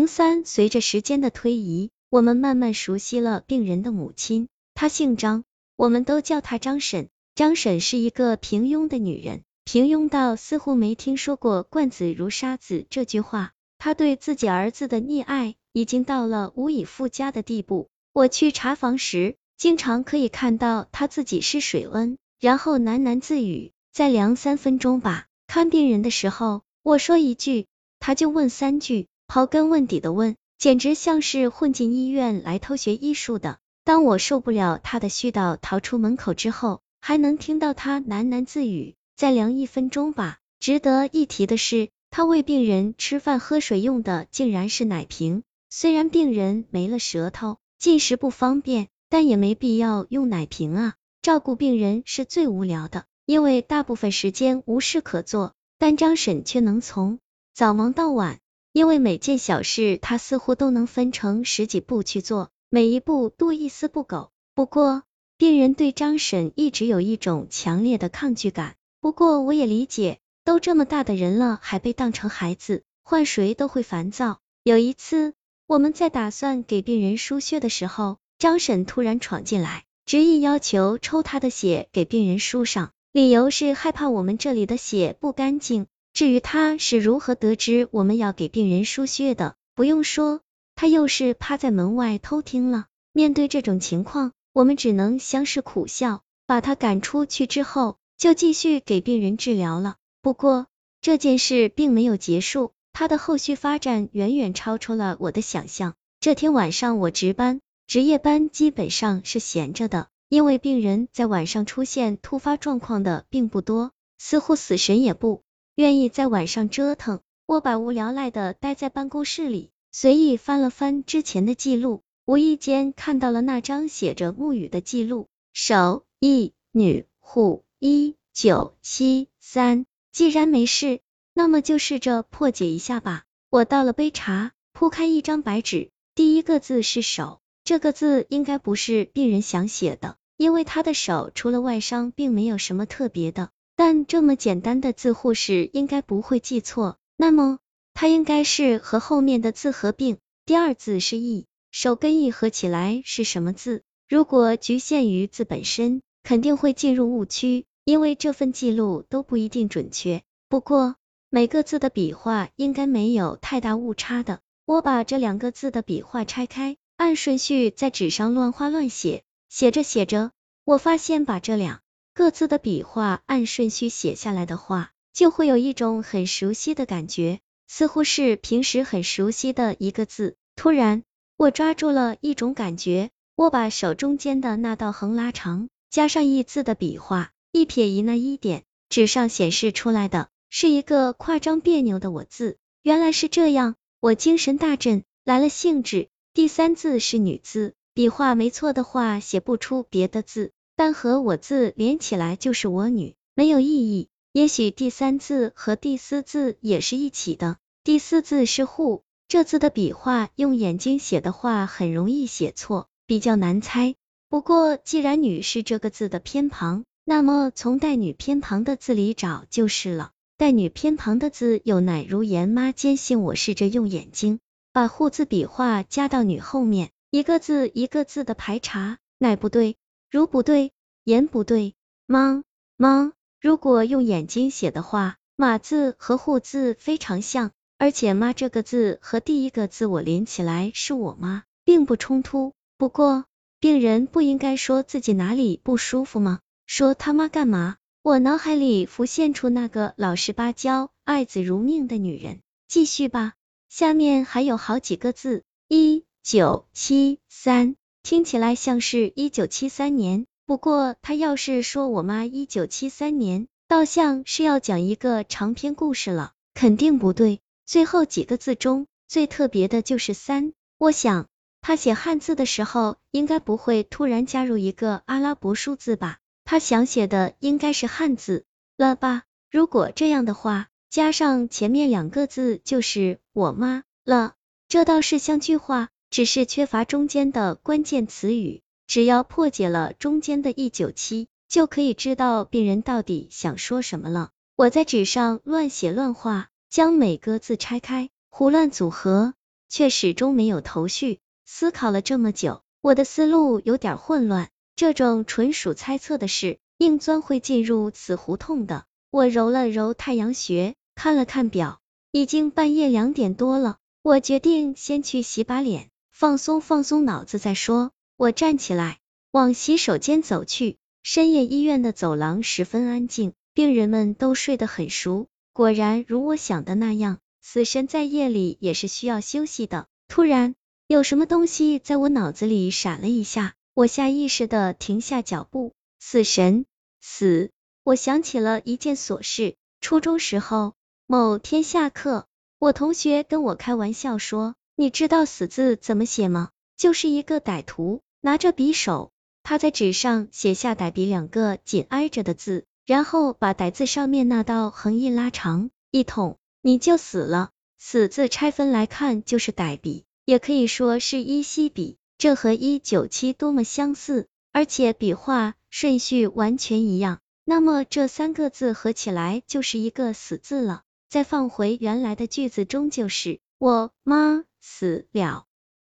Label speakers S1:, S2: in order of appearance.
S1: 零三，随着时间的推移，我们慢慢熟悉了病人的母亲，她姓张，我们都叫她张婶。张婶是一个平庸的女人，平庸到似乎没听说过“惯子如杀子”这句话。她对自己儿子的溺爱已经到了无以复加的地步。我去查房时，经常可以看到她自己试水温，然后喃喃自语：“再量三分钟吧。”看病人的时候，我说一句，她就问三句，刨根问底的问，简直像是混进医院来偷学医术的。当我受不了他的絮叨，逃出门口之后，还能听到他喃喃自语：“再量一分钟吧。”值得一提的是，他喂病人吃饭喝水用的竟然是奶瓶。虽然病人没了舌头，进食不方便，但也没必要用奶瓶啊。照顾病人是最无聊的，因为大部分时间无事可做。但张婶却能从早忙到晚，因为每件小事他似乎都能分成十几步去做，每一步都一丝不苟。不过，病人对张婶一直有一种强烈的抗拒感，不过我也理解，都这么大的人了，还被当成孩子，换谁都会烦躁。有一次，我们在打算给病人输血的时候，张婶突然闯进来，执意要求抽他的血给病人输上，理由是害怕我们这里的血不干净。至于他是如何得知我们要给病人输血的，不用说，他又是趴在门外偷听了。面对这种情况，我们只能相视苦笑，把他赶出去之后，就继续给病人治疗了。不过这件事并没有结束，他的后续发展远远超出了我的想象。这天晚上我值班，值夜班基本上是闲着的，因为病人在晚上出现突发状况的并不多，似乎死神也不愿意在晚上折腾。我百无聊赖的待在办公室里，随意翻了翻之前的记录。无意间看到了那张写着沐雨的记录，手一女护一九七三。既然没事，那么就试着破解一下吧。我倒了杯茶，铺开一张白纸，第一个字是手，这个字应该不是病人想写的，因为他的手除了外伤，并没有什么特别的。但这么简单的字，护士应该不会记错，那么它应该是和后面的字合并。第二字是义。手跟义合起来是什么字？如果局限于字本身，肯定会进入误区，因为这份记录都不一定准确。不过每个字的笔画应该没有太大误差的。我把这两个字的笔画拆开，按顺序在纸上乱画乱写。写着写着，我发现把这两各字的笔画按顺序写下来的话，就会有一种很熟悉的感觉，似乎是平时很熟悉的一个字。突然。我抓住了一种感觉，我把手中间的那道横拉长，加上一字的笔画，一撇一捺一点，纸上显示出来的是一个夸张别扭的我字。原来是这样，我精神大振，来了兴致。第三字是女字，笔画没错的话，写不出别的字，但和我字连起来就是我女，没有意义。也许第三字和第四字也是一起的，第四字是户。这字的笔画用眼睛写的话很容易写错，比较难猜。不过既然女是这个字的偏旁，那么从带女偏旁的字里找就是了。带女偏旁的字有乃如言妈坚信我试着用眼睛把户字笔画加到女后面，一个字一个字的排查，乃不对，如不对，言不对，妈妈。如果用眼睛写的话，马字和户字非常像。而且妈这个字和第一个字我连起来是我妈，并不冲突。不过病人不应该说自己哪里不舒服吗？说他妈干嘛？我脑海里浮现出那个老实巴交、爱子如命的女人。继续吧，下面还有好几个字，一九七三，听起来像是一九七三年。不过他要是说我妈一九七三年，倒像是要讲一个长篇故事了，肯定不对。最后几个字中最特别的就是三，我想他写汉字的时候应该不会突然加入一个阿拉伯数字吧？他想写的应该是汉字了吧？如果这样的话，加上前面两个字就是我妈了，这倒是像句话，只是缺乏中间的关键词语。只要破解了中间的一九七，就可以知道病人到底想说什么了。我在纸上乱写乱画。将每个字拆开，胡乱组合，却始终没有头绪。思考了这么久，我的思路有点混乱。这种纯属猜测的事，硬钻会进入死胡同的。我揉了揉太阳穴，看了看表，已经半夜两点多了。我决定先去洗把脸，放松放松脑子再说。我站起来，往洗手间走去。深夜医院的走廊十分安静，病人们都睡得很熟。果然如我想的那样，死神在夜里也是需要休息的。突然，有什么东西在我脑子里闪了一下，我下意识的停下脚步。死神，死！我想起了一件琐事。初中时候，某天下课，我同学跟我开玩笑说：“你知道死字怎么写吗？就是一个歹徒拿着匕首。”他在纸上写下“歹笔”两个紧挨着的字，然后把“歹”字上面那道横一拉长，一捅，你就死了。死字拆分来看就是歹笔，也可以说是一稀笔，这和一九七多么相似，而且笔画顺序完全一样。那么这三个字合起来就是一个死字了。再放回原来的句子中就是我妈死了。